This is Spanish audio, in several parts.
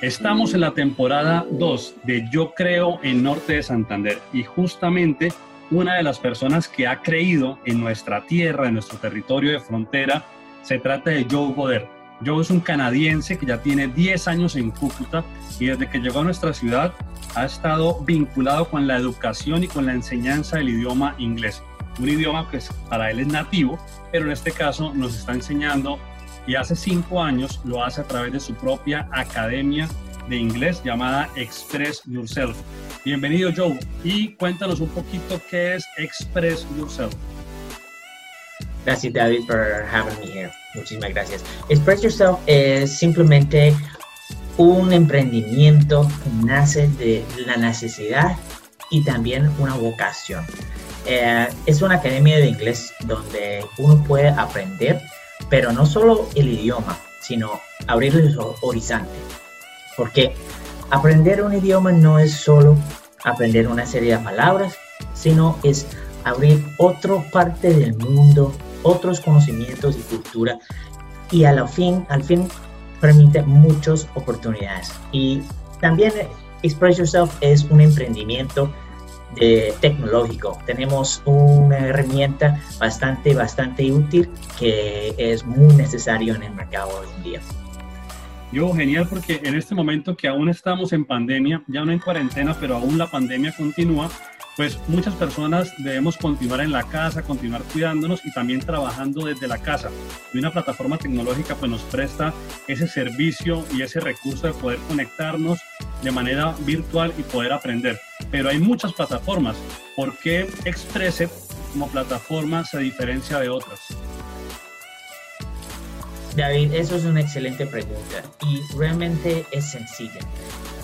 Estamos en la temporada 2 de Yo Creo en Norte de Santander y justamente una de las personas que ha creído en nuestra tierra, en nuestro territorio de frontera, se trata de Joe Goder. Joe es un canadiense que ya tiene 10 años en Cúcuta y desde que llegó a nuestra ciudad ha estado vinculado con la educación y con la enseñanza del idioma inglés. Un idioma que para él es nativo, pero en este caso nos está enseñando y hace cinco años lo hace a través de su propia academia de inglés llamada Express Yourself. Bienvenido Joe y cuéntanos un poquito qué es Express Yourself. Gracias David por having me here. Muchísimas gracias. Express Yourself es simplemente un emprendimiento que nace de la necesidad y también una vocación. Eh, es una academia de inglés donde uno puede aprender pero no solo el idioma, sino abrir los horizontes. Porque aprender un idioma no es solo aprender una serie de palabras, sino es abrir otra parte del mundo, otros conocimientos y cultura, y al fin, al fin permite muchas oportunidades. Y también Express Yourself es un emprendimiento tecnológico. Tenemos una herramienta bastante, bastante útil que es muy necesario en el mercado hoy en día. Yo, genial, porque en este momento que aún estamos en pandemia, ya no en cuarentena, pero aún la pandemia continúa, pues muchas personas debemos continuar en la casa, continuar cuidándonos y también trabajando desde la casa. Y una plataforma tecnológica pues nos presta ese servicio y ese recurso de poder conectarnos de manera virtual y poder aprender. Pero hay muchas plataformas. ¿Por qué Expresse como plataforma se diferencia de otras? David, eso es una excelente pregunta y realmente es sencilla.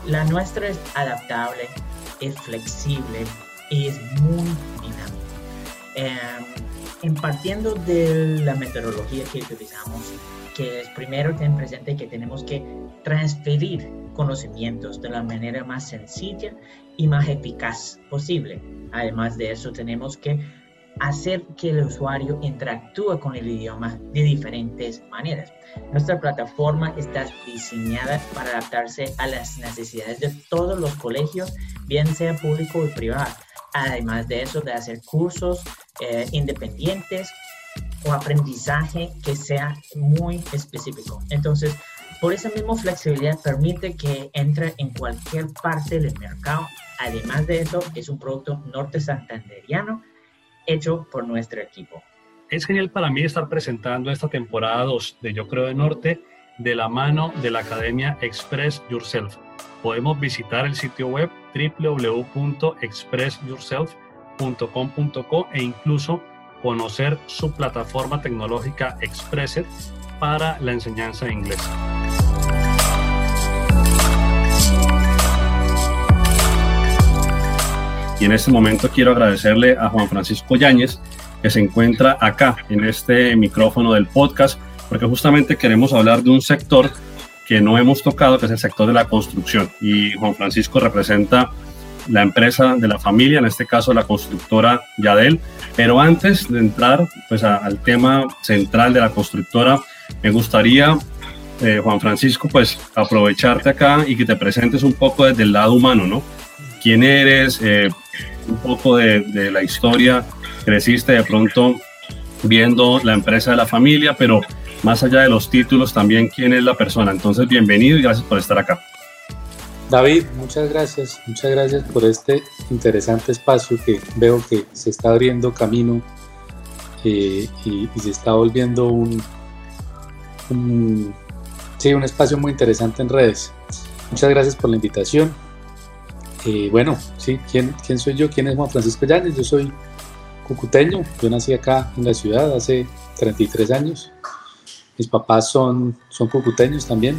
La nuestra es adaptable, es flexible, es muy dinámico. Em, en partiendo de la metodología que utilizamos, que es primero ten presente que tenemos que transferir conocimientos de la manera más sencilla y más eficaz posible. Además de eso, tenemos que hacer que el usuario interactúe con el idioma de diferentes maneras. Nuestra plataforma está diseñada para adaptarse a las necesidades de todos los colegios, bien sea público o privado además de eso, de hacer cursos eh, independientes o aprendizaje que sea muy específico. Entonces, por esa misma flexibilidad permite que entre en cualquier parte del mercado. Además de eso, es un producto norte santanderiano hecho por nuestro equipo. Es genial para mí estar presentando esta temporada 2 de Yo Creo de Norte de la mano de la Academia Express Yourself podemos visitar el sitio web www.expressyourself.com.co e incluso conocer su plataforma tecnológica Expresset para la enseñanza de inglés. Y en este momento quiero agradecerle a Juan Francisco Yáñez, que se encuentra acá en este micrófono del podcast, porque justamente queremos hablar de un sector que no hemos tocado, que es el sector de la construcción. Y Juan Francisco representa la empresa de la familia, en este caso la constructora Yadel. Pero antes de entrar pues, al tema central de la constructora, me gustaría, eh, Juan Francisco, pues aprovecharte acá y que te presentes un poco desde el lado humano, ¿no? ¿Quién eres? Eh, un poco de, de la historia. Creciste de pronto viendo la empresa de la familia, pero más allá de los títulos, también quién es la persona. Entonces, bienvenido y gracias por estar acá. David, muchas gracias, muchas gracias por este interesante espacio que veo que se está abriendo camino eh, y, se está volviendo un, sí, un espacio muy interesante en redes. Muchas gracias por la invitación. Eh, bueno, sí, ¿quién, ¿quién soy yo? ¿Quién es Juan Francisco Llanes? Yo soy cucuteño, yo nací acá en la ciudad hace 33 años. Mis papás son, son cucuteños también,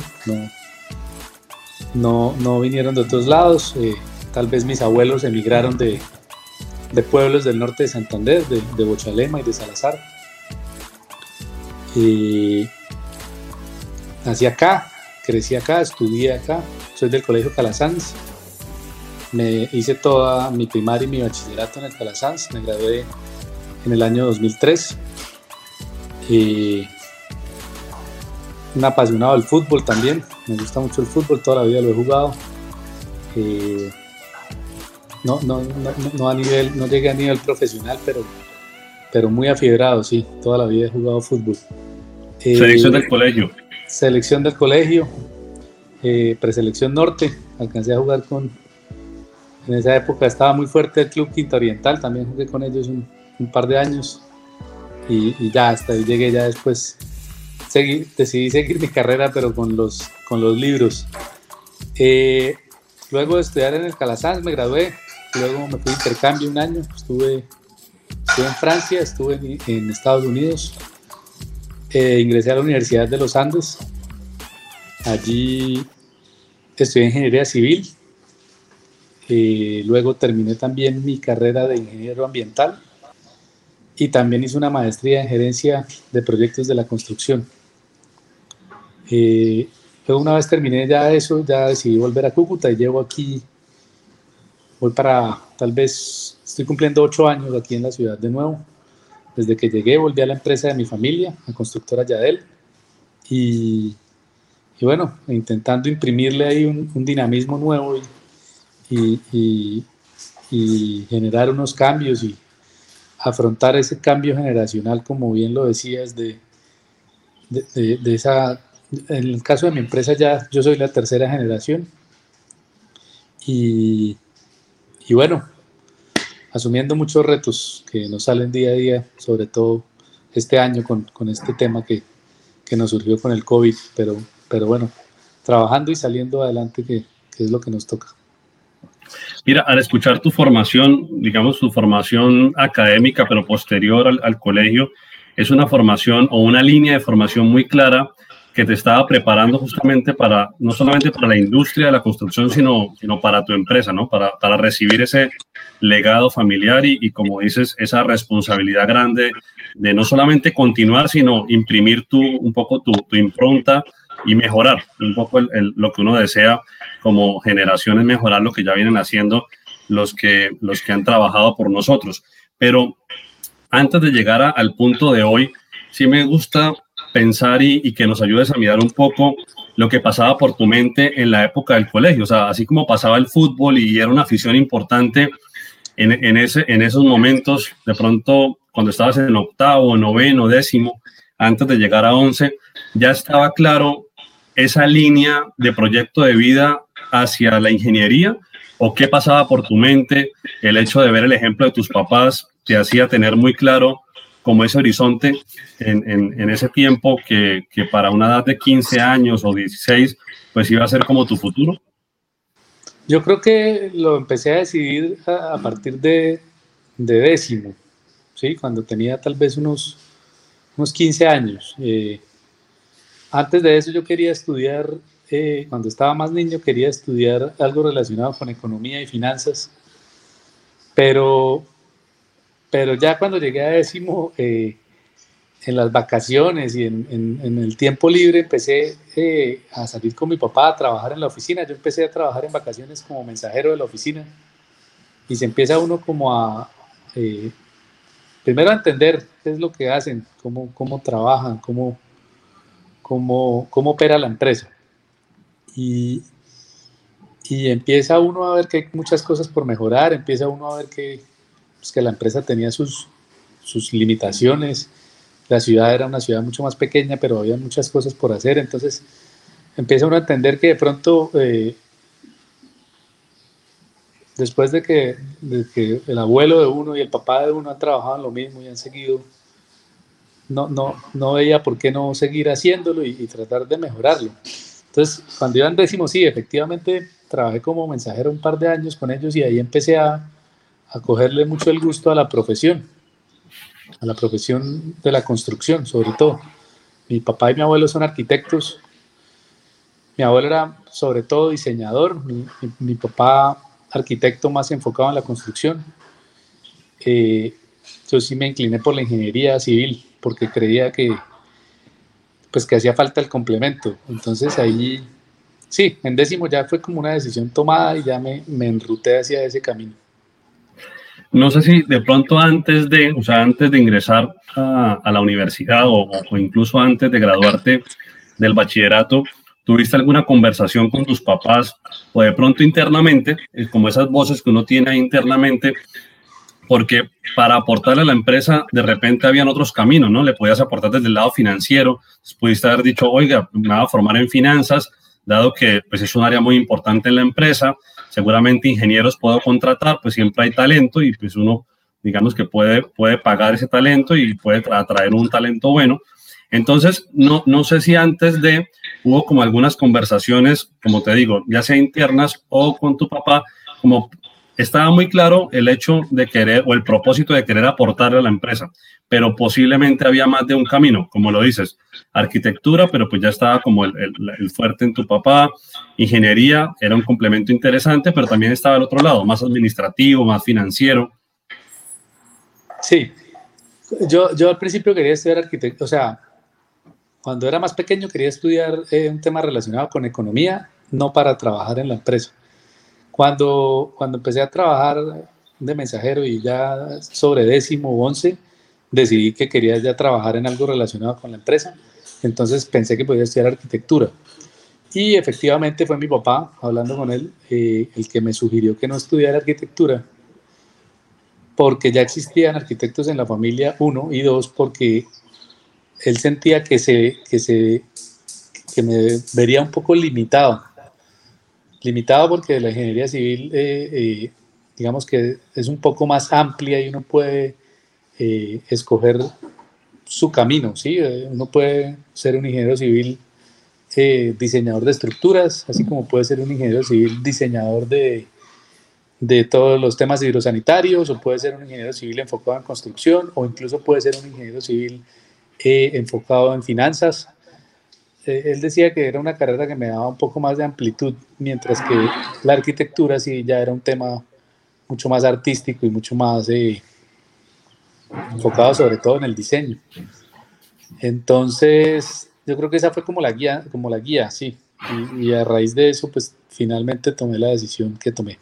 no, no, vinieron de otros lados. Eh, tal vez mis abuelos emigraron de, de, pueblos del norte de Santander, de, de Bochalema y de Salazar. Y nací acá, crecí acá, estudié acá, soy del Colegio Calasanz. Me hice toda mi primaria y mi bachillerato en el Calasanz, me gradué en el año 2003. Y un apasionado del fútbol también. Me gusta mucho el fútbol, toda la vida lo he jugado. Eh, no, no, no, a nivel, no llegué a nivel profesional, pero, pero muy afiebrado, sí. Toda la vida he jugado fútbol. selección del colegio. Selección del colegio, preselección norte. Alcancé a jugar con. En esa época estaba muy fuerte el Club Quinta Oriental, también jugué con ellos un, un par de años. Y, y, ya hasta ahí llegué ya después decidí seguir mi carrera, pero con los, con los libros. Eh, luego de estudiar en el Calasanz me gradué, luego me fui de intercambio un año, estuve, estuve en Francia, estuve en, Estados Unidos, eh, ingresé a la Universidad de los Andes, allí estudié ingeniería civil, eh, luego terminé también mi carrera de ingeniero ambiental y también hice una maestría en gerencia de proyectos de la construcción. Eh, una vez terminé ya eso, ya decidí volver a Cúcuta y llevo aquí, voy para, tal vez, estoy cumpliendo ocho años aquí en la ciudad de nuevo. Desde que llegué volví a la empresa de mi familia, la constructora Yadel, y, y bueno, intentando imprimirle ahí un, dinamismo nuevo y, y, y, generar unos cambios y afrontar ese cambio generacional, como bien lo decías, de, de, esa en el caso de mi empresa ya yo soy la tercera generación y, y bueno, asumiendo muchos retos que nos salen día a día, sobre todo este año con, con este tema que, que, nos surgió con el COVID, pero, pero bueno, trabajando y saliendo adelante que es lo que nos toca. Mira, al escuchar tu formación, digamos tu formación académica, pero posterior al, al colegio, es una formación o una línea de formación muy clara que te estaba preparando justamente para, no solamente para la industria de la construcción, sino, sino para tu empresa, ¿no? Para, para recibir ese legado familiar y, y, como dices, esa responsabilidad grande de no solamente continuar, sino imprimir tu, un poco tu, tu impronta y mejorar un poco el, lo que uno desea como generaciones, mejorar lo que ya vienen haciendo los que, los que han trabajado por nosotros. Pero antes de llegar a, al punto de hoy, sí me gusta pensar y, que nos ayudes a mirar un poco lo que pasaba por tu mente en la época del colegio. O sea, así como pasaba el fútbol y era una afición importante en, en, ese, en esos momentos, de pronto cuando estabas en octavo, noveno, décimo, antes de llegar a once, ya estaba claro esa línea de proyecto de vida hacia la ingeniería o qué pasaba por tu mente, el hecho de ver el ejemplo de tus papás te hacía tener muy claro como ese horizonte en, en, ese tiempo que, que, para una edad de 15 años o 16, pues iba a ser como tu futuro? Yo creo que lo empecé a decidir a, partir de, de, décimo, ¿sí? cuando tenía tal vez unos, unos 15 años. Eh, antes de eso yo quería estudiar, eh, cuando estaba más niño, quería estudiar algo relacionado con economía y finanzas, pero pero ya cuando llegué a décimo, eh, en las vacaciones y en, el tiempo libre empecé eh, a salir con mi papá a trabajar en la oficina. Yo empecé a trabajar en vacaciones como mensajero de la oficina y se empieza uno como a, eh, primero a entender qué es lo que hacen, cómo, cómo trabajan, cómo, cómo, cómo opera la empresa. Y, y empieza uno a ver que hay muchas cosas por mejorar, empieza uno a ver que pues, que la empresa tenía sus, sus limitaciones, la ciudad era una ciudad mucho más pequeña, pero había muchas cosas por hacer, entonces empieza uno a entender que de pronto, eh, después de que, que, el abuelo de uno y el papá de uno han trabajado en lo mismo y han seguido, no, no, no veía por qué no seguir haciéndolo y, tratar de mejorarlo. Entonces, cuando iba en décimo, sí, efectivamente, trabajé como mensajero un par de años con ellos y ahí empecé a, a cogerle mucho el gusto a la profesión, a la profesión de la construcción, sobre todo. Mi papá y mi abuelo son arquitectos. Mi abuelo era sobre todo diseñador, mi, papá arquitecto más enfocado en la construcción. Eh, yo sí me incliné por la ingeniería civil porque creía que pues que hacía falta el complemento. Entonces ahí, sí, en décimo ya fue como una decisión tomada y ya me, me enruté hacia ese camino. No sé si de pronto antes de, o sea, antes de ingresar a, la universidad o, incluso antes de graduarte, del bachillerato, ¿tuviste alguna conversación con tus papás o de pronto internamente, eh, como esas voces que uno tiene internamente, porque para aportarle a la empresa de repente habían otros caminos, ¿no? Le podías aportar desde el lado financiero, pudiste haber dicho, oiga, me voy a formar en finanzas, dado que pues, es un área muy importante en la empresa, seguramente ingenieros puedo contratar, pues siempre hay talento y pues uno, digamos que puede, puede pagar ese talento y puede atraer un talento bueno. Entonces, no, no sé si antes de hubo como algunas conversaciones, como te digo, ya sea internas o con tu papá, como estaba muy claro el hecho de querer o el propósito de querer aportarle a la empresa, pero posiblemente había más de un camino, como lo dices, arquitectura, pero pues ya estaba como el, fuerte en tu papá, ingeniería era un complemento interesante, pero también estaba el otro lado, más administrativo, más financiero. Sí, yo, yo al principio quería estudiar arquitectura, o sea, cuando era más pequeño quería estudiar eh, un tema relacionado con economía, no para trabajar en la empresa cuando, cuando empecé a trabajar de mensajero y ya sobre décimo o once, decidí que quería ya trabajar en algo relacionado con la empresa. Entonces pensé que podía estudiar arquitectura. Y efectivamente fue mi papá, hablando con él, eh, el que me sugirió que no estudiara arquitectura, porque ya existían arquitectos en la familia, uno, y dos, porque él sentía que, se, que, se, que me vería un poco limitado limitado porque la ingeniería civil, eh, eh, digamos que es un poco más amplia y uno puede eh, escoger su camino, ¿sí? Uno puede ser un ingeniero civil diseñador de estructuras, así como puede ser un ingeniero civil diseñador de, de todos los temas hidrosanitarios, o puede ser un ingeniero civil enfocado en construcción, o incluso puede ser un ingeniero civil enfocado en finanzas. Eh, él decía que era una carrera que me daba un poco más de amplitud, mientras que la arquitectura sí ya era un tema mucho más artístico y mucho más eh, enfocado sobre todo en el diseño. Entonces, yo creo que esa fue como la guía, como la guía, sí. Y, y, a raíz de eso, pues finalmente tomé la decisión que tomé.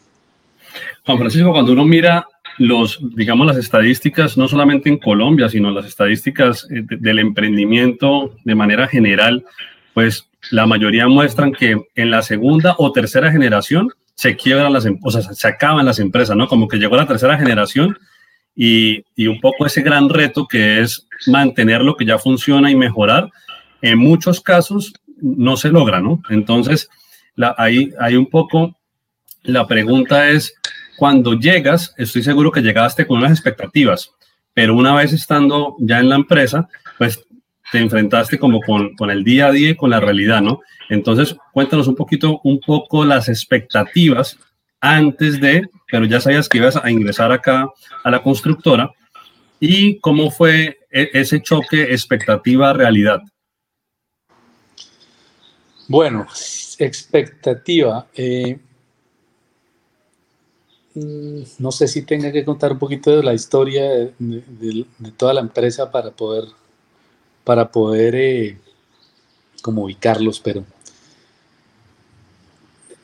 Juan Francisco, cuando uno mira los, digamos, las estadísticas, no solamente en Colombia, sino las estadísticas eh, del emprendimiento de manera general, pues la mayoría muestran que en la segunda o tercera generación se quiebran las empresas, se acaban las empresas, ¿no? Como que llegó la tercera generación y, y, un poco ese gran reto que es mantener lo que ya funciona y mejorar, en muchos casos no se logra, ¿no? Entonces, ahí hay un poco, la pregunta es, cuando llegas, estoy seguro que llegaste con unas expectativas, pero una vez estando ya en la empresa, pues te enfrentaste como con, con, el día a día y con la realidad, ¿no? Entonces, cuéntanos un poquito, un poco las expectativas antes de, pero ya sabías que ibas a ingresar acá a la constructora y cómo fue e, ese choque expectativa-realidad. Bueno, expectativa. Eh, mm, no sé si tenga que contar un poquito de la historia de, de toda la empresa para poder para poder eh, como ubicarlos, pero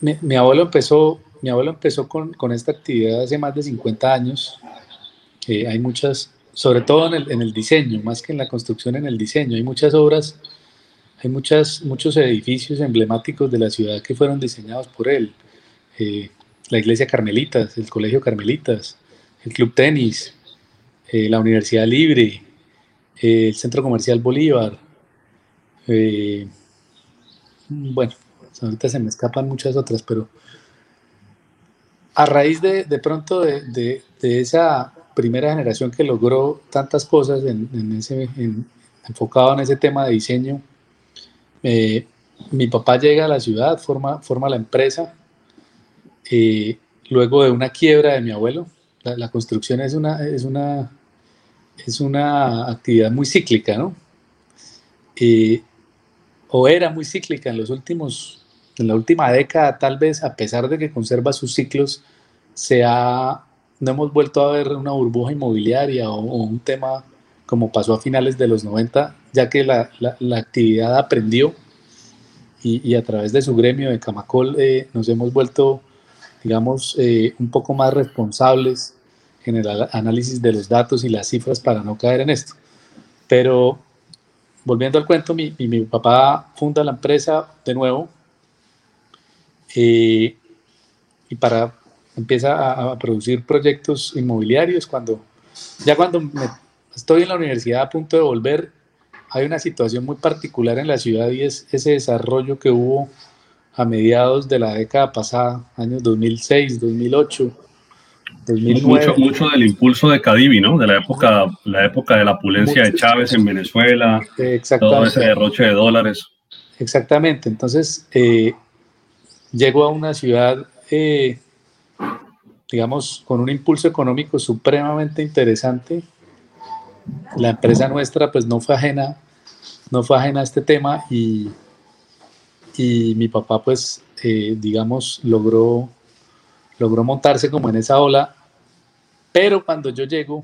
mi, abuelo empezó, mi abuelo empezó con, esta actividad hace más de 50 años. Eh, hay muchas, sobre todo en el, en el, diseño, más que en la construcción, en el diseño. Hay muchas obras, hay muchas, muchos edificios emblemáticos de la ciudad que fueron diseñados por él. Eh, la iglesia Carmelitas, el colegio Carmelitas, el club tenis, la Universidad Libre, el Centro Comercial Bolívar. Eh, bueno, ahorita se me escapan muchas otras, pero a raíz de, de pronto de, de, esa primera generación que logró tantas cosas en, ese, enfocado en ese tema de diseño, eh, mi papá llega a la ciudad, forma, forma la empresa, eh, luego de una quiebra de mi abuelo. La, la construcción es una, es una es una actividad muy cíclica, ¿no? o era muy cíclica en los últimos, en la última década, tal vez, a pesar de que conserva sus ciclos, se ha, no hemos vuelto a ver una burbuja inmobiliaria o, un tema como pasó a finales de los 90, ya que la, la, actividad aprendió y, y, a través de su gremio de Camacol eh, nos hemos vuelto, digamos, eh, un poco más responsables general análisis de los datos y las cifras para no caer en esto. Pero volviendo al cuento, mi, mi, papá funda la empresa de nuevo eh, y para empieza a, producir proyectos inmobiliarios. Cuando ya cuando estoy en la universidad a punto de volver, hay una situación muy particular en la ciudad y es ese desarrollo que hubo a mediados de la década pasada, años 2006, 2008 mucho, mucho del impulso de Cadivi, ¿no? De la época, la época de la opulencia de Chávez en Venezuela, todo ese derroche de dólares. Exactamente, entonces eh, llego a una ciudad, eh, digamos, con un impulso económico supremamente interesante. La empresa nuestra, pues, no fue ajena, no fue ajena a este tema y, y mi papá, pues, eh, digamos, logró logró montarse como en esa ola, pero cuando yo llego,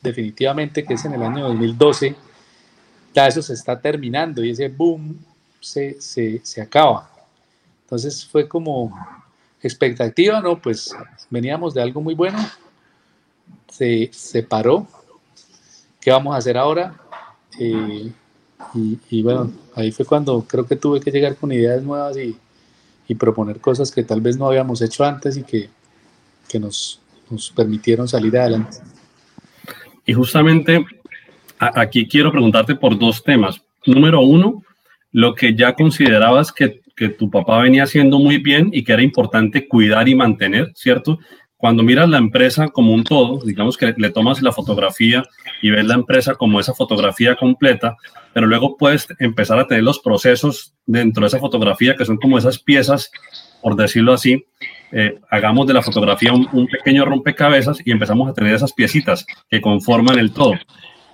definitivamente que es en el año 2012, ya eso se está terminando y ese boom se, se, se acaba. Entonces fue como expectativa, ¿no? Pues veníamos de algo muy bueno, se, se paró, ¿qué vamos a hacer ahora? Eh, y, y, bueno, ahí fue cuando creo que tuve que llegar con ideas nuevas y, y proponer cosas que tal vez no habíamos hecho antes y que, que nos, nos permitieron salir adelante. Y justamente aquí quiero preguntarte por dos temas. Número uno, lo que ya considerabas que, que, tu papá venía haciendo muy bien y que era importante cuidar y mantener, ¿cierto? Cuando miras la empresa como un todo, digamos que le tomas la fotografía y ves la empresa como esa fotografía completa, pero luego puedes empezar a tener los procesos dentro de esa fotografía que son como esas piezas, por decirlo así. Eh, hagamos de la fotografía un, pequeño rompecabezas y empezamos a tener esas piecitas que conforman el todo.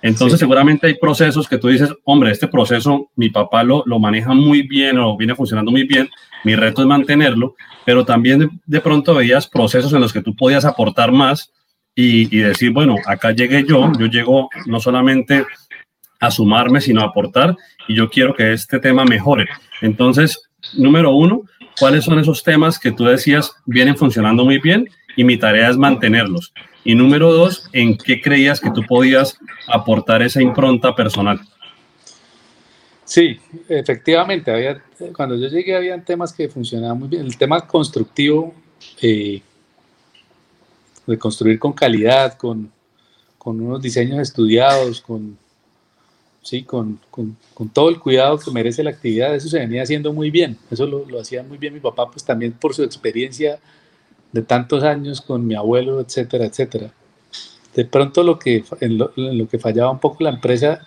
Entonces seguramente hay procesos que tú dices, hombre, este proceso mi papá lo, lo maneja muy bien o viene funcionando muy bien, mi reto es mantenerlo, pero también de, pronto veías procesos en los que tú podías aportar más y decir, bueno, acá llegué yo, yo llego no solamente a sumarme, sino a aportar y yo quiero que este tema mejore. Entonces, número uno, ¿cuáles son esos temas que tú decías vienen funcionando muy bien y mi tarea es mantenerlos? Y número dos, ¿en qué creías que tú podías aportar esa impronta personal? Sí, efectivamente, había, cuando yo llegué había temas que funcionaban muy bien. El tema constructivo, eh, de construir con calidad, con, con unos diseños estudiados, con ¿sí? Con, con, todo el cuidado que merece la actividad, eso se venía haciendo muy bien, eso lo, lo, hacía muy bien mi papá, pues también por su experiencia de tantos años con mi abuelo, etcétera, etcétera. De pronto lo que, en en lo que fallaba un poco la empresa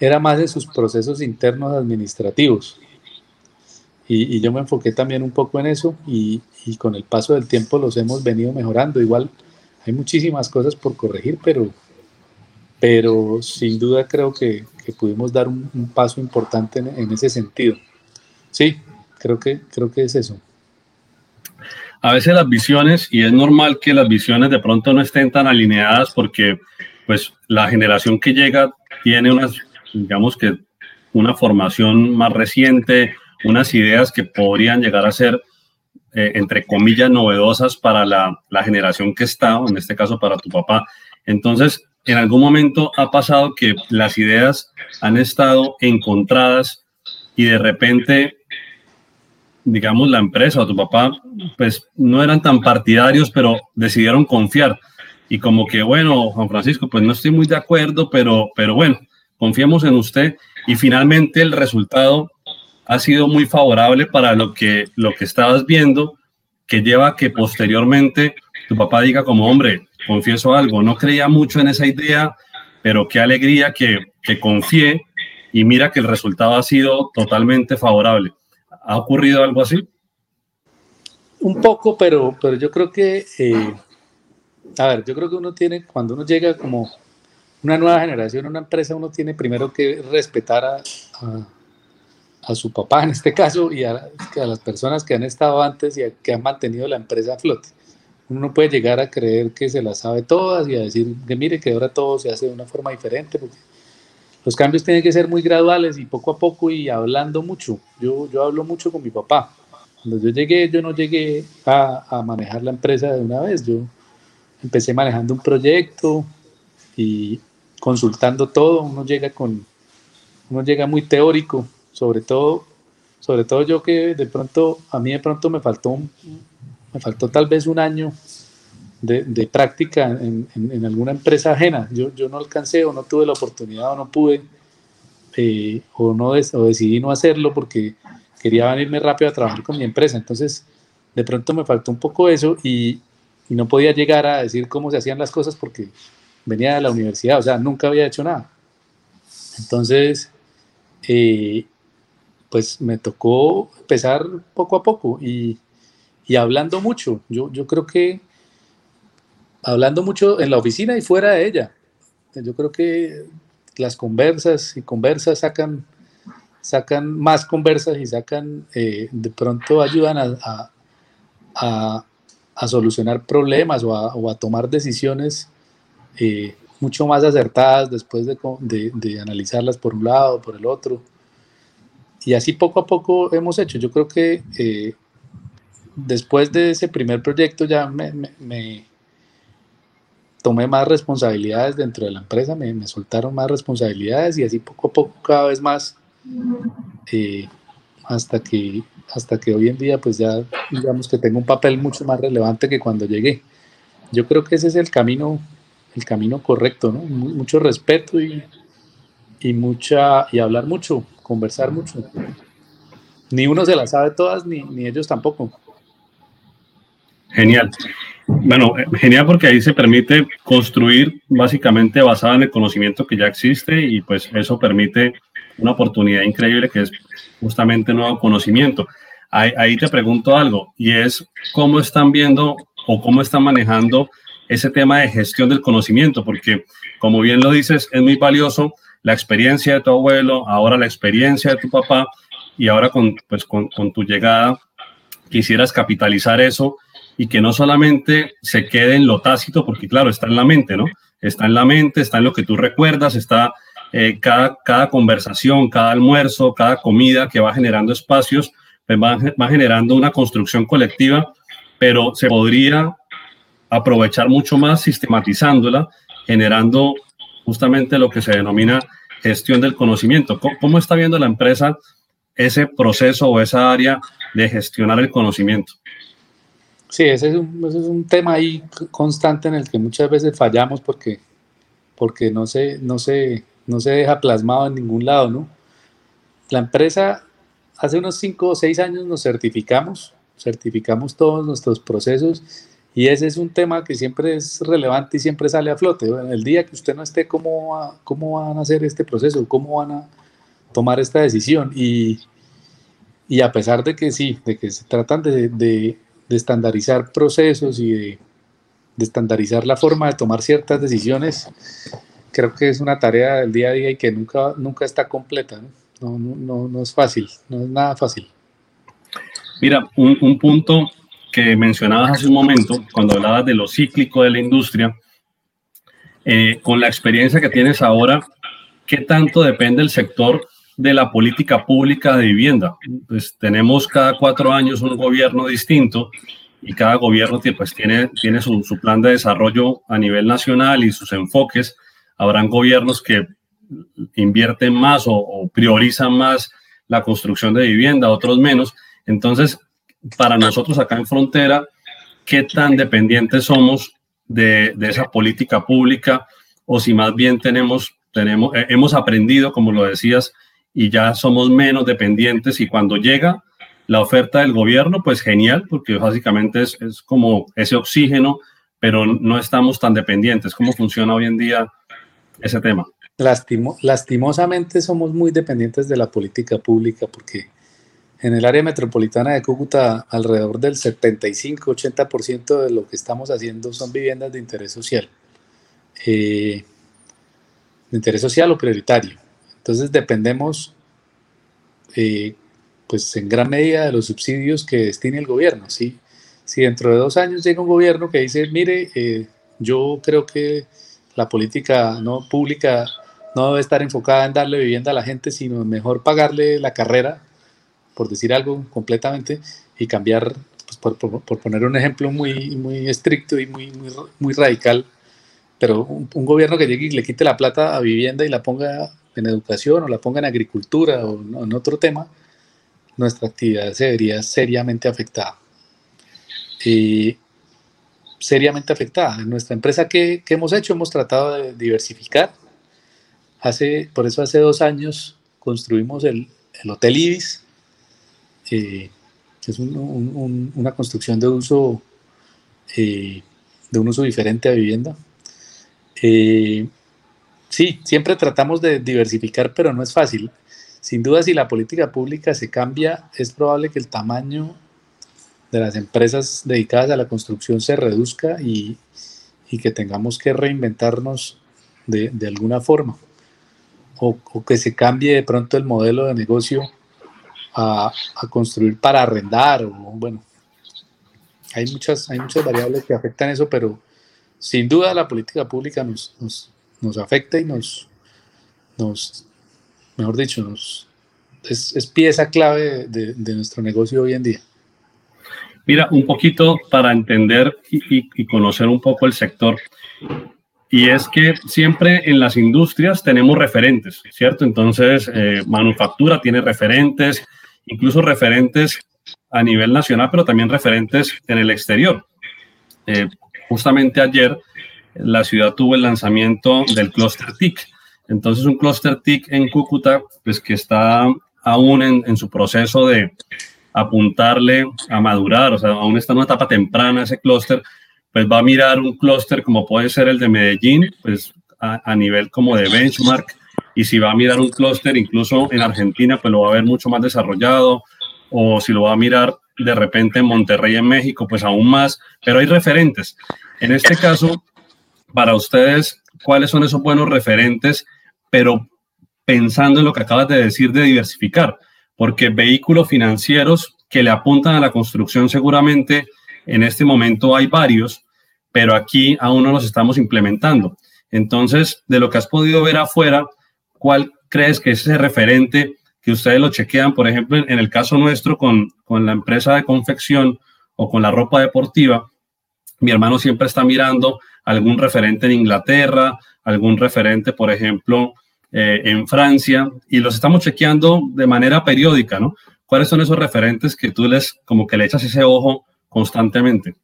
era más en sus procesos internos administrativos. Y, yo me enfoqué también un poco en eso y, con el paso del tiempo los hemos venido mejorando. Igual hay muchísimas cosas por corregir, pero, pero sin duda creo que, pudimos dar un, un paso importante en, en, ese sentido. Sí, creo que, creo que es eso. A veces las visiones, y es normal que las visiones de pronto no estén tan alineadas porque pues la generación que llega tiene unas, digamos que una formación más reciente, unas ideas que podrían llegar a ser, eh, entre comillas, novedosas para la, la generación que está, en este caso para tu papá. Entonces, en algún momento ha pasado que las ideas han estado encontradas y de repente, digamos, la empresa o tu papá, pues no eran tan partidarios, pero decidieron confiar. Y como que, bueno, Juan Francisco, pues no estoy muy de acuerdo, pero, pero bueno, confiemos en usted. Y finalmente el resultado ha sido muy favorable para lo que, lo que estabas viendo, que lleva a que posteriormente tu papá diga como, hombre, confieso algo, no creía mucho en esa idea, pero qué alegría que, que confié y mira que el resultado ha sido totalmente favorable. ¿Ha ocurrido algo así? Un poco, pero, pero yo creo que, eh, a ver, yo creo que uno tiene, cuando uno llega como una nueva generación, una empresa, uno tiene primero que respetar a, a, a su papá en este caso y a, a, las personas que han estado antes y que han mantenido la empresa a flote uno no puede llegar a creer que se las sabe todas y a decir que mire que ahora todo se hace de una forma diferente, porque los cambios tienen que ser muy graduales y poco a poco y hablando mucho. Yo, yo hablo mucho con mi papá. Cuando yo llegué, yo no llegué a, a manejar la empresa de una vez, yo empecé manejando un proyecto y consultando todo, uno llega con, uno llega muy teórico, sobre todo, sobre todo yo que de pronto, a mí de pronto me faltó, me faltó tal vez un año de, práctica en, alguna empresa ajena. Yo, yo no alcancé o no tuve la oportunidad o no pude eh, o, no o decidí no hacerlo porque quería venirme rápido a trabajar con mi empresa. Entonces, de pronto me faltó un poco eso y, y no podía llegar a decir cómo se hacían las cosas porque venía de la universidad, o sea, nunca había hecho nada. Entonces, eh, pues me tocó empezar poco a poco y, y hablando mucho. Yo, yo creo que hablando mucho en la oficina y fuera de ella. Yo creo que las conversas y conversas sacan, sacan más conversas y sacan, eh, de pronto ayudan a, a, a, solucionar problemas o a, o a tomar decisiones eh, mucho más acertadas después de, de, de, analizarlas por un lado, por el otro. Y así poco a poco hemos hecho. Yo creo que eh, después de ese primer proyecto ya me, me tomé más responsabilidades dentro de la empresa, me, me, soltaron más responsabilidades y así poco a poco cada vez más eh, hasta que hasta que hoy en día pues ya digamos que tengo un papel mucho más relevante que cuando llegué. Yo creo que ese es el camino el camino correcto, ¿no? Mucho respeto y, y mucha y hablar mucho, conversar mucho. Ni uno se las sabe todas ni, ni ellos tampoco. Genial. Bueno, eh, genial porque ahí se permite construir básicamente basada en el conocimiento que ya existe y pues eso permite una oportunidad increíble que es justamente nuevo conocimiento. Ahí, ahí te pregunto algo y es cómo están viendo o cómo están manejando ese tema de gestión del conocimiento, porque como bien lo dices, es muy valioso la experiencia de tu abuelo, ahora la experiencia de tu papá y ahora con, pues, con, con tu llegada quisieras capitalizar eso y que no solamente se quede en lo tácito, porque claro, está en la mente, ¿no? Está en la mente, está en lo que tú recuerdas, está eh, cada, cada conversación, cada almuerzo, cada comida que va generando espacios, pues va, va generando una construcción colectiva, pero se podría aprovechar mucho más sistematizándola, generando justamente lo que se denomina gestión del conocimiento. ¿Cómo, cómo está viendo la empresa ese proceso o esa área de gestionar el conocimiento? Sí, ese es, un, ese es un tema ahí constante en el que muchas veces fallamos porque, porque no, se, no, se, no se deja plasmado en ningún lado, ¿no? La empresa, hace unos 5 o 6 años nos certificamos, certificamos todos nuestros procesos y ese es un tema que siempre es relevante y siempre sale a flote. el día que usted no esté, ¿cómo, ¿cómo van a hacer este proceso? ¿Cómo van a tomar esta decisión? Y, y a pesar de que sí, de que se tratan de, de de estandarizar procesos y de, estandarizar la forma de tomar ciertas decisiones, creo que es una tarea del día a día y que nunca, nunca está completa. No, no, no, es fácil, no es nada fácil. Mira, un, punto que mencionabas hace un momento, cuando hablabas de lo cíclico de la industria, eh, con la experiencia que tienes ahora, ¿qué tanto depende el sector de la política pública de vivienda. Pues tenemos cada cuatro años un gobierno distinto y cada gobierno pues, tiene, su, plan de desarrollo a nivel nacional y sus enfoques. Habrán gobiernos que invierten más o, priorizan más la construcción de vivienda, otros menos. Entonces, para nosotros acá en Frontera, ¿qué tan dependientes somos de, esa política pública? O si más bien tenemos, tenemos, hemos aprendido, como lo decías, y ya somos menos dependientes y cuando llega la oferta del gobierno, pues genial, porque básicamente es, es como ese oxígeno, pero no estamos tan dependientes. ¿Cómo funciona hoy en día ese tema? Lastimo, lastimosamente somos muy dependientes de la política pública porque en el área metropolitana de Cúcuta alrededor del 75-80% de lo que estamos haciendo son viviendas de interés social. Eh, de interés social o prioritario. Entonces dependemos, eh, pues en gran medida de los subsidios que destine el gobierno. ¿sí? Si dentro de dos años llega un gobierno que dice, mire, eh, yo creo que la política no pública no debe estar enfocada en darle vivienda a la gente, sino mejor pagarle la carrera, por decir algo completamente, y cambiar, pues, por, poner un ejemplo muy, muy estricto y muy, muy, muy radical, pero un, un, gobierno que llegue y le quite la plata a vivienda y la ponga en educación o la ponga en agricultura o en otro tema, nuestra actividad se vería seriamente afectada. Y seriamente afectada. En nuestra empresa, ¿qué, hemos hecho? Hemos tratado de diversificar. Hace, por eso hace dos años construimos el, Hotel Ibis, que es una construcción de uso, eh, de un uso diferente a vivienda. Eh, sí, siempre tratamos de diversificar, pero no es fácil. Sin duda, si la política pública se cambia, es probable que el tamaño de las empresas dedicadas a la construcción se reduzca y, que tengamos que reinventarnos de, alguna forma. O, que se cambie de pronto el modelo de negocio a, construir para arrendar. O, bueno, hay muchas, hay muchas variables que afectan eso, pero sin duda la política pública nos, nos, afecta y nos, nos, mejor dicho, nos, es, pieza clave de nuestro negocio hoy en día. Mira, un poquito para entender y, conocer un poco el sector. Y es que siempre en las industrias tenemos referentes, ¿cierto? Entonces, eh, manufactura tiene referentes, incluso referentes a nivel nacional, pero también referentes en el exterior. Eh, justamente ayer la ciudad tuvo el lanzamiento del Cluster TIC. Entonces, un Cluster TIC en Cúcuta, pues que está aún en su proceso de, apuntarle a madurar, o sea, aún está en una etapa temprana ese clúster, pues va a mirar un clúster como puede ser el de Medellín, pues a, nivel como de benchmark, y si va a mirar un clúster incluso en Argentina, pues lo va a ver mucho más desarrollado, o si lo va a mirar de repente en Monterrey, en México, pues aún más, pero hay referentes. En este caso, para ustedes, ¿cuáles son esos buenos referentes? Pero pensando en lo que acabas de decir de diversificar porque vehículos financieros que le apuntan a la construcción seguramente en este momento hay varios, pero aquí aún no los estamos implementando. Entonces, de lo que has podido ver afuera, ¿cuál crees que es ese referente que ustedes lo chequean? Por ejemplo, en el caso nuestro con, con la empresa de confección o con la ropa deportiva, mi hermano siempre está mirando algún referente en Inglaterra, algún referente, por ejemplo, eh, en Francia y los estamos chequeando de manera periódica, ¿no? ¿Cuáles son esos referentes que tú les, como que le echas ese ojo constantemente?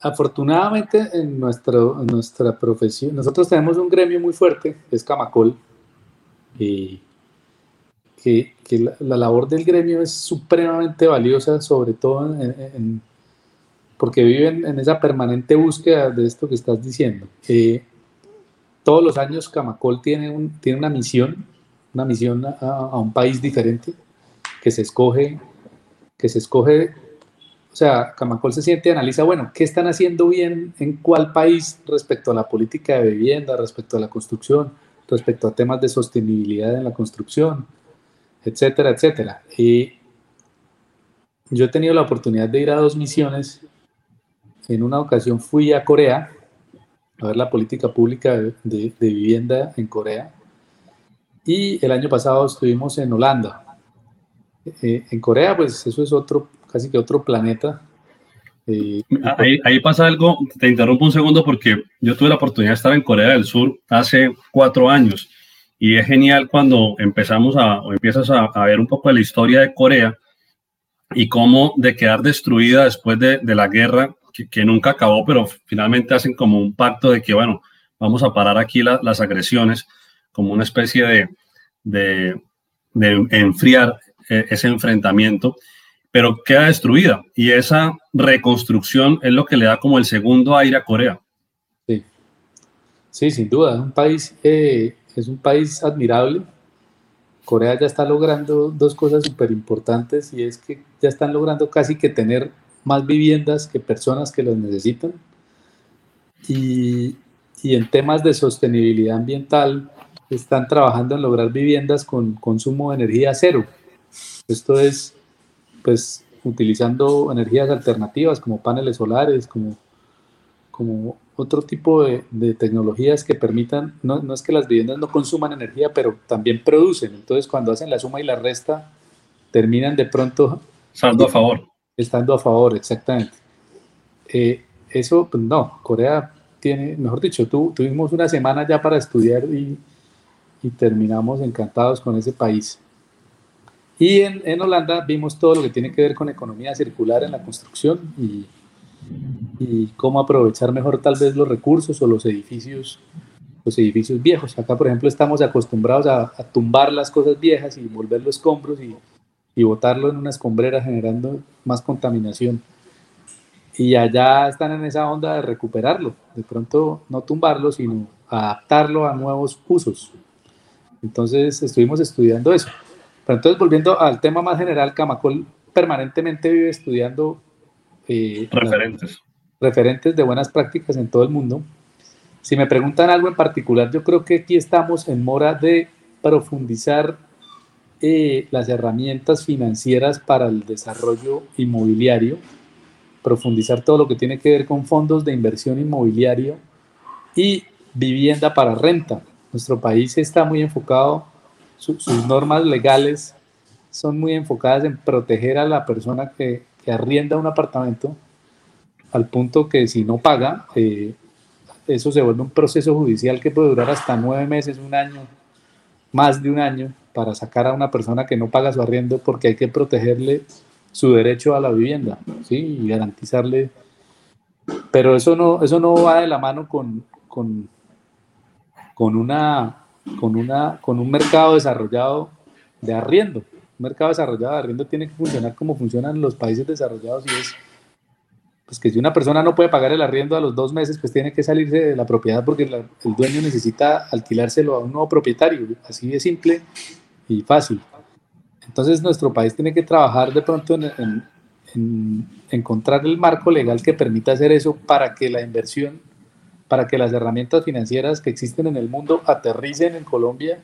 Afortunadamente en, nuestro, nuestra profesión, nosotros tenemos un gremio muy fuerte, es Camacol, y que, la, labor del gremio es supremamente valiosa, sobre todo porque viven en esa permanente búsqueda de esto que estás diciendo. Eh, todos los años Camacol tiene, un, tiene una misión, una misión a, un país diferente que se escoge, que se escoge, o sea, Camacol se siente y analiza, bueno, ¿qué están haciendo bien en cuál país respecto a la política de vivienda, respecto a la construcción, respecto a temas de sostenibilidad en la construcción, etcétera, etcétera. Y yo he tenido la oportunidad de ir a dos misiones. En una ocasión fui a Corea a ver la política pública de, vivienda en Corea. Y el año pasado estuvimos en Holanda. Eh, en Corea, pues eso es otro, casi que otro planeta. Eh, ahí, ahí, pasa algo, te interrumpo un segundo porque yo tuve la oportunidad de estar en Corea del Sur hace cuatro años y es genial cuando empezamos a, o empiezas a, a ver un poco de la historia de Corea y cómo de quedar destruida después de, de la guerra que, nunca acabó, pero finalmente hacen como un pacto de que, bueno, vamos a parar aquí las agresiones, como una especie de, de, de enfriar eh, ese enfrentamiento, pero queda destruida. Y esa reconstrucción es lo que le da como el segundo aire a Corea. Sí, sí sin duda, un país, eh, es un país admirable. Corea ya está logrando dos cosas súper importantes y es que ya están logrando casi que tener más viviendas que personas que las necesitan. Y, y en temas de sostenibilidad ambiental, están trabajando en lograr viviendas con consumo de energía cero. Esto es, pues, utilizando energías alternativas como paneles solares, como, como otro tipo de, de tecnologías que permitan, no, no, es que las viviendas no consuman energía, pero también producen. Entonces, cuando hacen la suma y la resta, terminan de pronto... Saldo a favor estando a favor, exactamente. Eh, eso, pues no, Corea tiene, mejor dicho, tú, tuvimos una semana ya para estudiar y, y terminamos encantados con ese país. Y en, en, Holanda vimos todo lo que tiene que ver con economía circular en la construcción y, y, cómo aprovechar mejor tal vez los recursos o los edificios, los edificios viejos. Acá, por ejemplo, estamos acostumbrados a, a tumbar las cosas viejas y volverlo escombros y, y botarlo en una escombrera generando más contaminación. Y allá están en esa onda de recuperarlo, de pronto no tumbarlo, sino adaptarlo a nuevos usos. Entonces estuvimos estudiando eso. Pero entonces volviendo al tema más general, Camacol permanentemente vive estudiando eh, referentes. referentes de buenas prácticas en todo el mundo. Si me preguntan algo en particular, yo creo que aquí estamos en mora de profundizar eh, las herramientas financieras para el desarrollo inmobiliario, profundizar todo lo que tiene que ver con fondos de inversión inmobiliario y vivienda para renta. Nuestro país está muy enfocado, sus normas legales son muy enfocadas en proteger a la persona que, arrienda un apartamento, al punto que si no paga, eh, eso se vuelve un proceso judicial que puede durar hasta nueve meses, un año, más de un año, para sacar a una persona que no paga su arriendo porque hay que protegerle su derecho a la vivienda, ¿sí? Y garantizarle. Pero eso no, eso no va de la mano con, con con, una, con, una, con un mercado desarrollado de arriendo. Un mercado desarrollado de arriendo tiene que funcionar como funcionan los países desarrollados y es pues que si una persona no puede pagar el arriendo a los dos meses, pues tiene que salirse de la propiedad porque el dueño necesita alquilárselo a un nuevo propietario. Así de simple y fácil. Entonces nuestro país tiene que trabajar de pronto en, en encontrar el marco legal que permita hacer eso para que la inversión para que las herramientas financieras que existen en el mundo aterricen en Colombia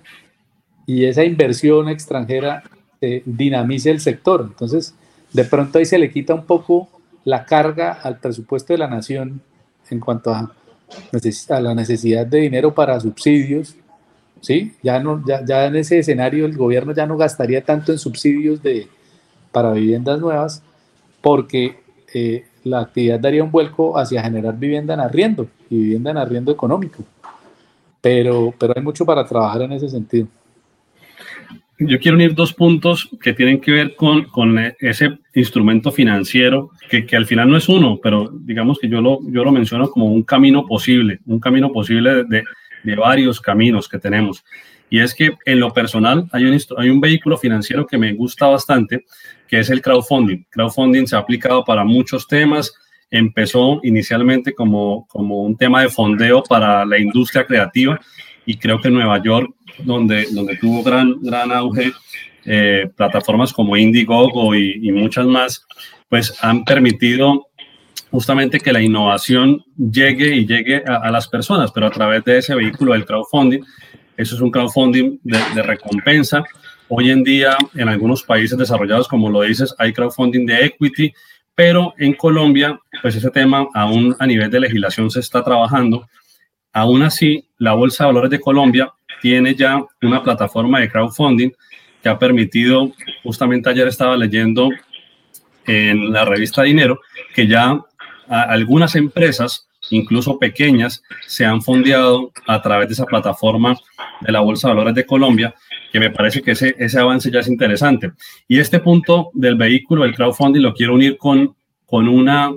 y esa inversión extranjera eh, dinamice el sector. Entonces, de pronto ahí se le quita un poco la carga al presupuesto de la nación en cuanto a, la necesidad de dinero para subsidios. ¿sí? Ya, no, ya, ya en ese escenario el gobierno ya no gastaría tanto en subsidios de, para viviendas nuevas porque eh, la actividad daría un vuelco hacia generar vivienda en arriendo y vivienda en arriendo económico. Pero, pero hay mucho para trabajar en ese sentido. Yo quiero unir dos puntos que tienen que ver con, con ese instrumento financiero, que, que, al final no es uno, pero digamos que yo lo, yo lo menciono como un camino posible, un camino posible de, de varios caminos que tenemos. Y es que en lo personal hay un, hay un vehículo financiero que me gusta bastante, que es el crowdfunding. Crowdfunding se ha aplicado para muchos temas. Empezó inicialmente como, como un tema de fondeo para la industria creativa y creo que en Nueva York, donde, donde tuvo gran, gran auge, eh, plataformas como Indiegogo y, y muchas más, pues han permitido justamente que la innovación llegue y llegue a, a, las personas, pero a través de ese vehículo del crowdfunding eso es un crowdfunding de, recompensa. Hoy en día, en algunos países desarrollados, como lo dices, hay crowdfunding de equity, pero en Colombia, pues ese tema aún a nivel de legislación se está trabajando. Aún así, la Bolsa de Valores de Colombia tiene ya una plataforma de crowdfunding que ha permitido, justamente ayer estaba leyendo en la revista Dinero, que ya algunas empresas incluso pequeñas, se han fondeado a través de esa plataforma de la Bolsa de Valores de Colombia, que me parece que ese, ese avance ya es interesante. Y este punto del vehículo, el crowdfunding, lo quiero unir con, con una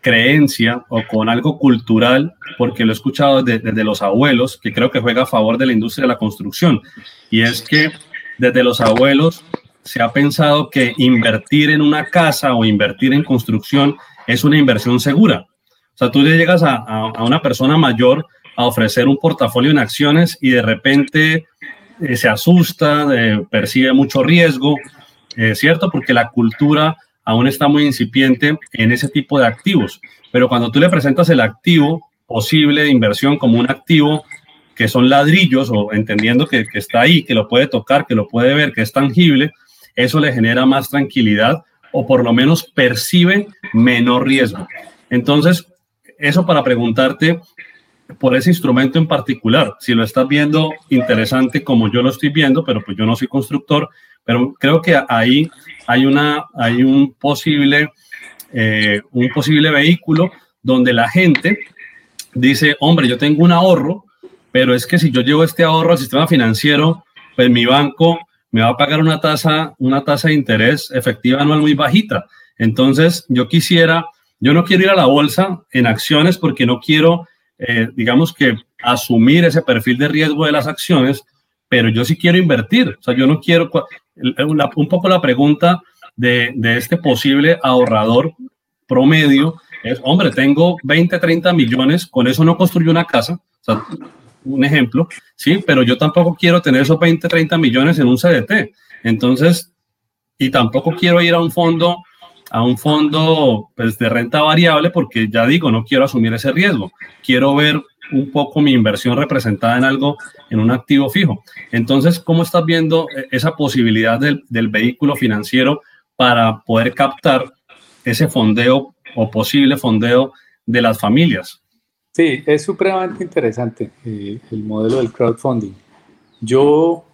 creencia o con algo cultural, porque lo he escuchado desde, desde los abuelos, que creo que juega a favor de la industria de la construcción. Y es que desde los abuelos se ha pensado que invertir en una casa o invertir en construcción es una inversión segura. O sea, tú le llegas a, a, una persona mayor a ofrecer un portafolio en acciones y de repente eh, se asusta, eh, percibe mucho riesgo, eh, ¿cierto? Porque la cultura aún está muy incipiente en ese tipo de activos. Pero cuando tú le presentas el activo posible de inversión como un activo que son ladrillos o entendiendo que, que está ahí, que lo puede tocar, que lo puede ver, que es tangible, eso le genera más tranquilidad o por lo menos percibe menor riesgo. Entonces, eso para preguntarte por ese instrumento en particular, si lo estás viendo interesante como yo lo estoy viendo, pero pues yo no soy constructor, pero creo que ahí hay, una, hay un, posible, eh, un posible vehículo donde la gente dice, hombre, yo tengo un ahorro pero es que si yo llevo este ahorro al sistema financiero, pues mi banco me va a pagar una tasa, una tasa de interés efectiva anual muy bajita. Entonces, yo quisiera, yo no quiero ir a la bolsa en acciones porque no quiero, eh, digamos que, asumir ese perfil de riesgo de las acciones, pero yo sí quiero invertir. O sea, yo no quiero, un poco la pregunta de, de este posible ahorrador promedio es, hombre, tengo 20, 30 millones, con eso no construyo una casa. O sea, un ejemplo, sí, pero yo tampoco quiero tener esos 20, 30 millones en un CDT. Entonces, y tampoco quiero ir a un fondo a un fondo pues, de renta variable porque ya digo, no quiero asumir ese riesgo. Quiero ver un poco mi inversión representada en algo, en un activo fijo. Entonces, ¿cómo estás viendo e-, esa posibilidad del, del vehículo financiero para poder captar ese fondeo o posible fondeo de las familias? Sí, es supremamente interesante eh, el modelo del crowdfunding. Yo,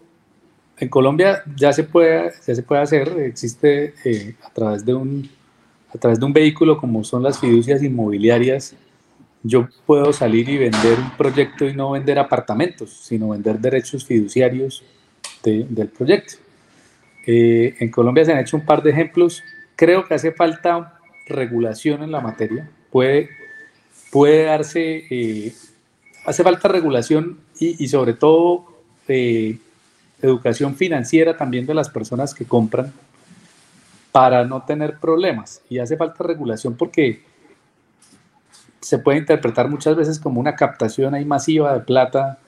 en Colombia ya se puede, ya se puede hacer, existe eh, a, través de un, a través de un vehículo como son las fiducias inmobiliarias, yo puedo salir y vender un proyecto y no vender apartamentos, sino vender derechos fiduciarios del proyecto. Eh, en Colombia se han hecho un par de ejemplos. Creo que hace falta regulación en la materia. Puede puede darse, eh, hace falta regulación y, sobre todo eh, educación financiera también de las personas que compran para no tener problemas. Y hace falta regulación porque se puede interpretar muchas veces como una captación ahí masiva de plata.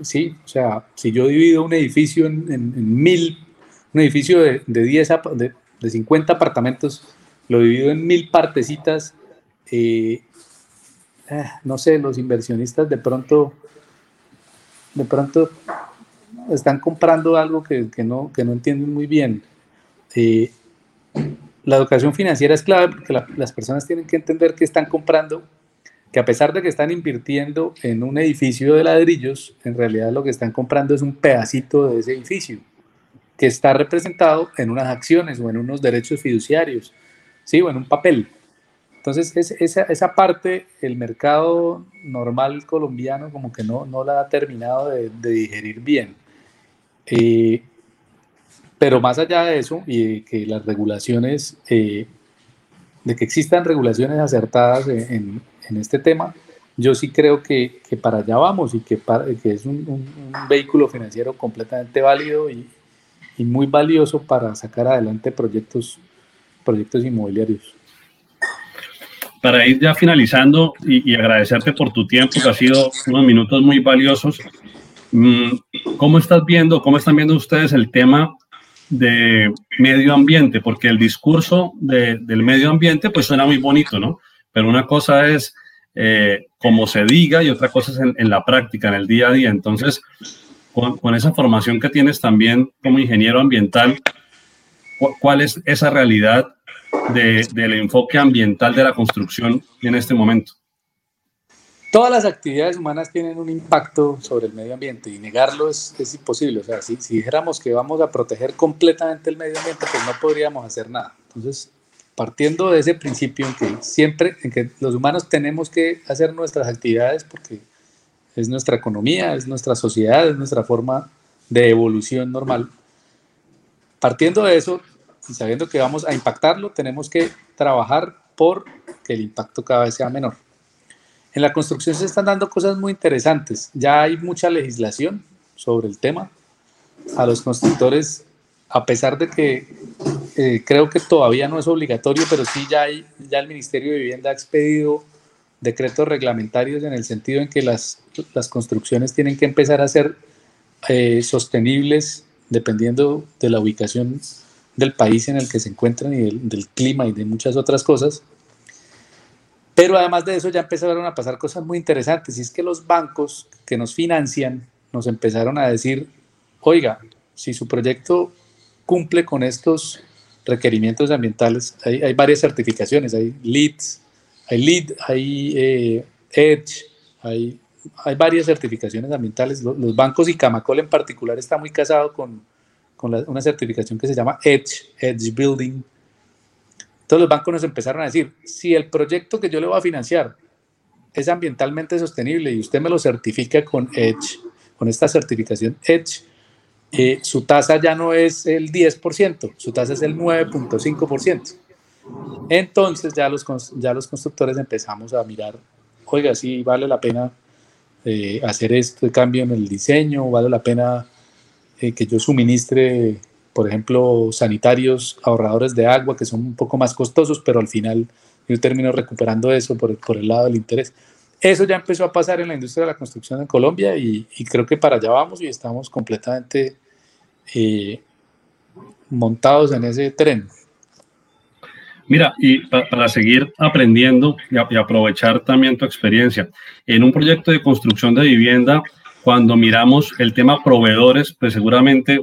Sí, o sea, si yo divido un edificio en, mil, un edificio de, de, 10, de, de 50 apartamentos, lo divido en mil partecitas, eh, eh, no sé, los inversionistas de pronto, de pronto están comprando algo que, no, que no entienden muy bien. Eh, la educación financiera es clave porque las personas tienen que entender que están comprando, que a pesar de que están invirtiendo en un edificio de ladrillos, en realidad lo que están comprando es un pedacito de ese edificio, que está representado en unas acciones o en unos derechos fiduciarios, ¿sí? o en un papel. Entonces, esa, esa, parte, el mercado normal colombiano como que no, no la ha terminado de, digerir bien. Eh, pero más allá de eso, y de que las regulaciones, eh, de que existan regulaciones acertadas en, este tema, yo sí creo que, para allá vamos y que, que es un, vehículo financiero completamente válido y, y muy valioso para sacar adelante proyectos, proyectos inmobiliarios para ir ya finalizando y, agradecerte por tu tiempo, que ha sido unos minutos muy valiosos. Mm, ¿Cómo estás viendo, cómo están viendo ustedes el tema de medio ambiente? Porque el discurso del medio ambiente pues suena muy bonito, ¿no? Pero una cosa es eh, como se diga y otra cosa es en, la práctica, en el día a día. Entonces, con, con esa formación que tienes también como ingeniero ambiental, ¿cuál es esa realidad del enfoque ambiental de la construcción en este momento? Todas las actividades humanas tienen un impacto sobre el medio ambiente y negarlo es, es imposible. O sea, si, dijéramos que vamos a proteger completamente el medio ambiente, pues no podríamos hacer nada. Entonces, partiendo de ese principio en que siempre, en que los humanos tenemos que hacer nuestras actividades porque es nuestra economía, es nuestra sociedad, es nuestra forma de evolución normal. Partiendo de eso, y sabiendo que vamos a impactarlo, tenemos que trabajar por que el impacto cada vez sea menor. En la construcción se están dando cosas muy interesantes. Ya hay mucha legislación sobre el tema. A los constructores, a pesar de que eh, creo que todavía no es obligatorio, pero sí ya, hay, ya el Ministerio de Vivienda ha expedido decretos reglamentarios en el sentido en que las, las construcciones tienen que empezar a ser eh, sostenibles dependiendo de la ubicación del país en el que se encuentran y del, clima y de muchas otras cosas. Pero además de eso ya empezaron a pasar cosas muy interesantes y es que los bancos que nos financian nos empezaron a decir, oiga, si su proyecto cumple con estos requerimientos ambientales, hay, varias certificaciones, hay LEEDs, hay LEED, hay eh, EDGE, hay, hay varias certificaciones ambientales. Los, los bancos y Camacol en particular está muy casado con, con una certificación que se llama Edge, Edge Building. Todos los bancos nos empezaron a decir, si el proyecto que yo le voy a financiar es ambientalmente sostenible y usted me lo certifica con Edge, con esta certificación Edge, eh, su tasa ya no es el 10%, su tasa es el 9.5%. Entonces ya los, ya los constructores empezamos a mirar, oiga, sí, vale la pena eh, hacer este cambio en el diseño, vale la pena eh, que yo suministre, por ejemplo, sanitarios ahorradores de agua que son un poco más costosos, pero al final yo termino recuperando eso por, por el lado del interés. Eso ya empezó a pasar en la industria de la construcción en Colombia y, creo que para allá vamos y estamos completamente eh, montados en ese tren. Mira, y para seguir aprendiendo y, aprovechar también tu experiencia, en un proyecto de construcción de vivienda, cuando miramos el tema proveedores, pues seguramente,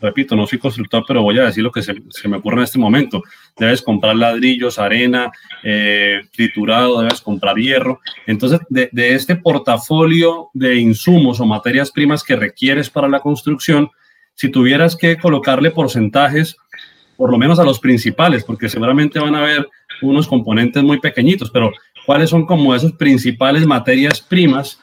repito, no soy constructor, pero voy a decir lo que se, me ocurre en este momento. Debes comprar ladrillos, arena, eh, triturado, debes comprar hierro. Entonces, de, de este portafolio de insumos o materias primas que requieres para la construcción, si tuvieras que colocarle porcentajes, por lo menos a los principales, porque seguramente van a haber unos componentes muy pequeñitos, pero ¿cuáles son como esas principales materias primas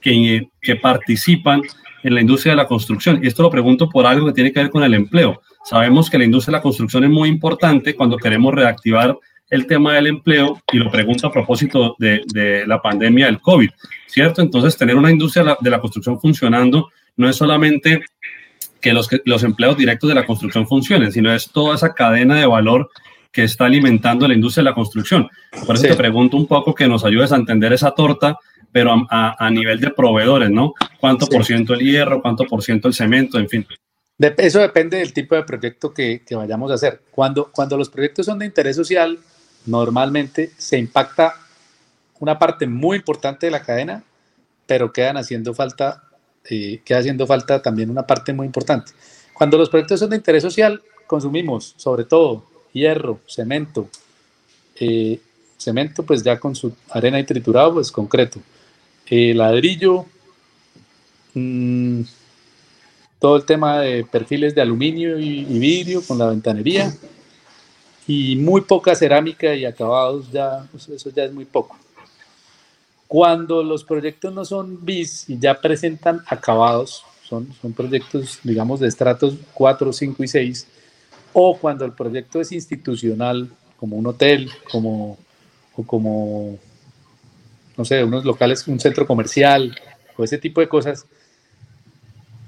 que, que participan en la industria de la construcción? Y esto lo pregunto por algo que tiene que ver con el empleo. Sabemos que la industria de la construcción es muy importante cuando queremos reactivar el tema del empleo y lo pregunto a propósito de, de la pandemia del COVID, ¿cierto? Entonces, tener una industria de la construcción funcionando no es solamente que los, los empleos directos de la construcción funcionen, sino es toda esa cadena de valor que está alimentando la industria de la construcción. Por eso te pregunto un poco que nos ayudes a entender esa torta, pero a, a, nivel de proveedores, ¿no? ¿Cuánto por ciento el hierro, cuánto por ciento el cemento, en fin? eso depende del tipo de proyecto que, que, vayamos a hacer. Cuando, cuando los proyectos son de interés social, normalmente se impacta una parte muy importante de la cadena, pero quedan haciendo falta eh, queda haciendo falta también una parte muy importante. Cuando los proyectos son de interés social, consumimos sobre todo hierro, cemento, eh, cemento pues ya con su arena y triturado pues concreto, eh, ladrillo, mm, todo el tema de perfiles de aluminio y, vidrio con la ventanería y muy poca cerámica y acabados ya, eso ya es muy poco. Cuando los proyectos no son bis y ya presentan acabados, son, son proyectos, digamos, de estratos 4, 5 y 6, o cuando el proyecto es institucional, como un hotel, como, o como, no sé, unos locales, un centro comercial, o ese tipo de cosas,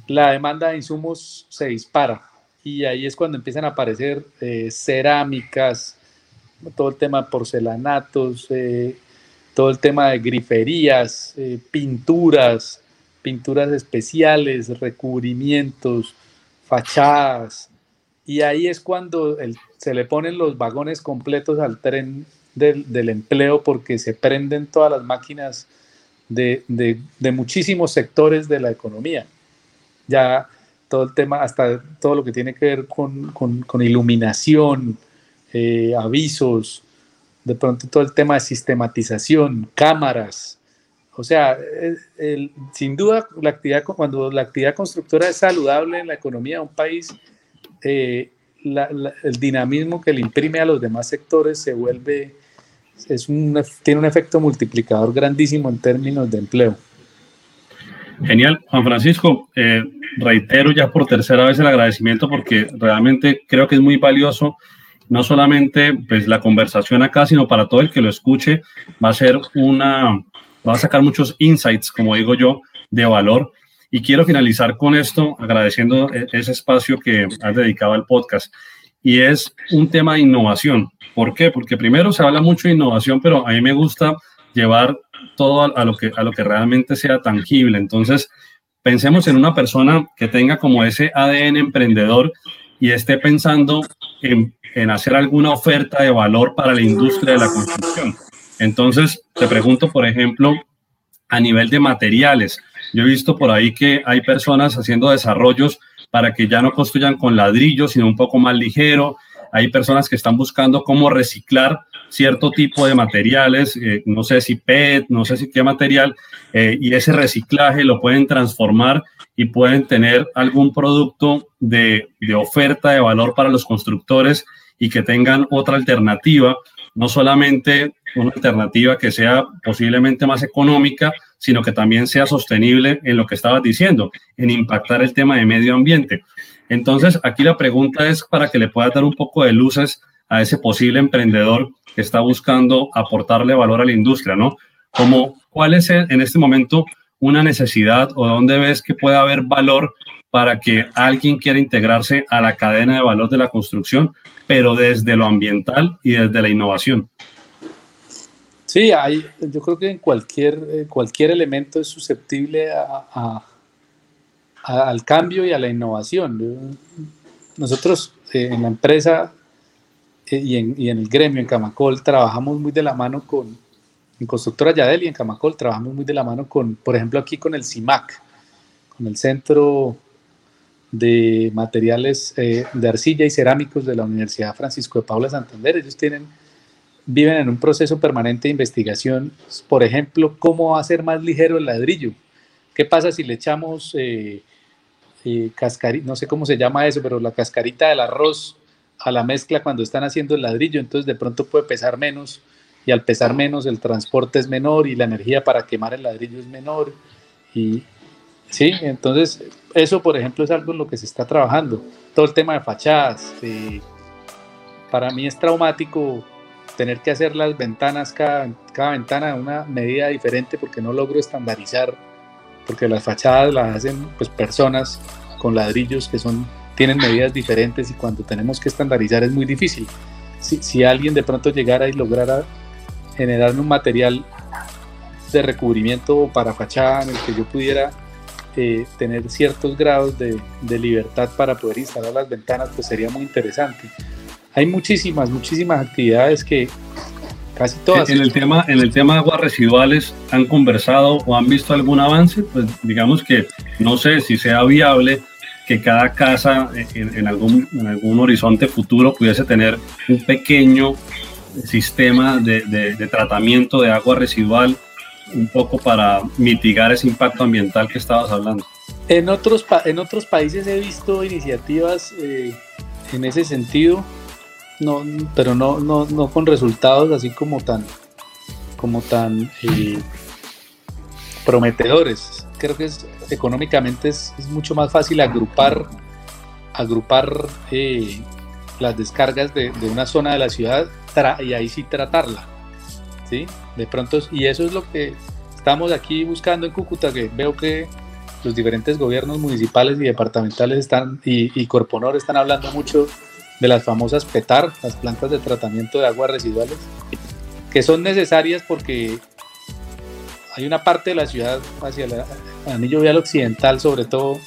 la demanda de insumos se dispara. Y ahí es cuando empiezan a aparecer eh, cerámicas, todo el tema de porcelanatos, eh, todo el tema de griferías, eh, pinturas, pinturas especiales, recubrimientos, fachadas. Y ahí es cuando se le ponen los vagones completos al tren del, empleo porque se prenden todas las máquinas de, muchísimos sectores de la economía. Ya todo el tema, hasta todo lo que tiene que ver con, iluminación, eh, avisos, de pronto todo el tema de sistematización, cámaras. O sea, sin duda, la actividad, cuando la actividad constructora es saludable en la economía de un país, eh, el dinamismo que le imprime a los demás sectores se vuelve, es un, tiene un efecto multiplicador grandísimo en términos de empleo. Genial, Juan Francisco, eh, reitero ya por tercera vez el agradecimiento porque realmente creo que es muy valioso no solamente pues, la conversación acá, sino para todo el que lo escuche, va a ser una, va a sacar muchos insights, como digo yo, de valor. Y quiero finalizar con esto, agradeciendo e-, ese espacio que has dedicado al podcast. Y es un tema de innovación. ¿Por qué? Porque primero se habla mucho de innovación, pero a mí me gusta llevar todo a, lo, que, a lo que realmente sea tangible. Entonces, pensemos en una persona que tenga como ese ADN emprendedor y esté pensando en, en, hacer alguna oferta de valor para la industria de la construcción. Entonces, te pregunto, por ejemplo, a nivel de materiales, yo he visto por ahí que hay personas haciendo desarrollos para que ya no construyan con ladrillos, sino un poco más ligero. Hay personas que están buscando cómo reciclar cierto tipo de materiales, eh, no sé si PET, no sé si qué material, eh, y ese reciclaje lo pueden transformar y pueden tener algún producto de, de, oferta de valor para los constructores y que tengan otra alternativa no solamente una alternativa que sea posiblemente más económica, sino que también sea sostenible en lo que estabas diciendo, en impactar el tema de medio ambiente. Entonces, aquí la pregunta es para que le puedas dar un poco de luces a ese posible emprendedor que está buscando aportarle valor a la industria, ¿no? Como, ¿cuál es en este momento una necesidad o dónde ves que puede haber valor para que alguien quiera integrarse a la cadena de valor de la construcción, pero desde lo ambiental y desde la innovación? Sí, hay, yo creo que en cualquier, eh, cualquier elemento es susceptible a, al cambio y a la innovación. Nosotros eh, en la empresa eh, y, en, y, en, el gremio, en Camacol, trabajamos muy de la mano con, en Constructora Yadel y en Camacol, trabajamos muy de la mano con, por ejemplo, aquí con el CIMAC, con el Centro de Materiales eh, de Arcilla y Cerámicos de la Universidad Francisco de Paula Santander. Ellos tienen, viven en un proceso permanente de investigación, por ejemplo, cómo hacer más ligero el ladrillo. ¿Qué pasa si le echamos eh, eh, cascarita, no sé cómo se llama eso, pero la cascarita del arroz a la mezcla cuando están haciendo el ladrillo? Entonces de pronto puede pesar menos y al pesar menos el transporte es menor y la energía para quemar el ladrillo es menor. Y sí, entonces eso por ejemplo es algo en lo que se está trabajando. Todo el tema de fachadas. para mí es traumático tener que hacer las ventanas, cada, cada ventana una medida diferente porque no logro estandarizar, porque las fachadas las hacen pues personas con ladrillos que son tienen medidas diferentes y cuando tenemos que estandarizar es muy difícil. Si, si alguien de pronto llegara y lograra generar un material de recubrimiento para fachada en el que yo pudiera eh, tener ciertos grados de, de, libertad para poder instalar las ventanas, pues sería muy interesante. Hay muchísimas, muchísimas actividades que casi todas... En el tema, en el tema de aguas residuales, ¿han conversado o han visto algún avance? Pues digamos que no sé si sea viable que cada casa en, en algún, en algún horizonte futuro pudiese tener un pequeño sistema de, de, tratamiento de agua residual un poco para mitigar ese impacto ambiental que estabas hablando. En otros, en otros países he visto iniciativas eh, en ese sentido, no, pero no, no, no, con resultados así como tan, como tan eh, prometedores. Creo que es, económicamente es, mucho más fácil agrupar, agrupar eh, las descargas de, una zona de la ciudad y ahí sí tratarla. ¿sí? De pronto, y eso es lo que estamos aquí buscando en Cúcuta, que veo que los diferentes gobiernos municipales y departamentales están y Corponor están hablando mucho de las famosas PETAR, las plantas de tratamiento de aguas residuales, que son necesarias porque hay una parte de la ciudad hacia el anillo vial occidental sobre todo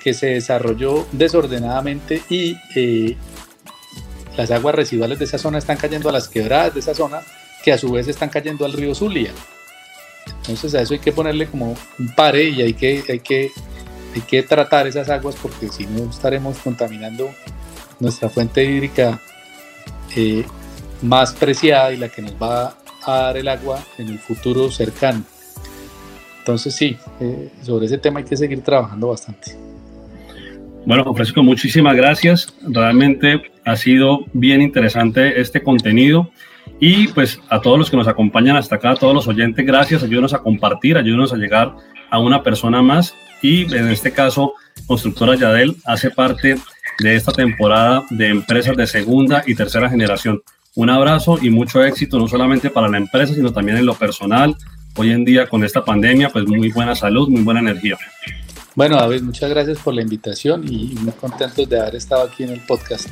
que se desarrolló desordenadamente y eh, las aguas residuales de esa zona están cayendo a las quebradas de esa zona, que a su vez están cayendo al río Zulia. Entonces a eso hay que ponerle como un pare y hay que, hay que, hay que tratar esas aguas porque si no estaremos contaminando nuestra fuente hídrica eh, más preciada y la que nos va a dar el agua en el futuro cercano. Entonces sí, eh, sobre ese tema hay que seguir trabajando bastante. Bueno, Francisco, muchísimas gracias. Realmente ha sido bien interesante este contenido. Y pues a todos los que nos acompañan hasta acá, a todos los oyentes, gracias. Ayúdenos a compartir, ayúdenos a llegar a una persona más. Y en este caso, Constructora Yadel hace parte de esta temporada de empresas de segunda y tercera generación. Un abrazo y mucho éxito, no solamente para la empresa, sino también en lo personal. Hoy en día con esta pandemia, pues muy buena salud, muy buena energía. Bueno, David, muchas gracias por la invitación y muy contentos de haber estado aquí en el podcast.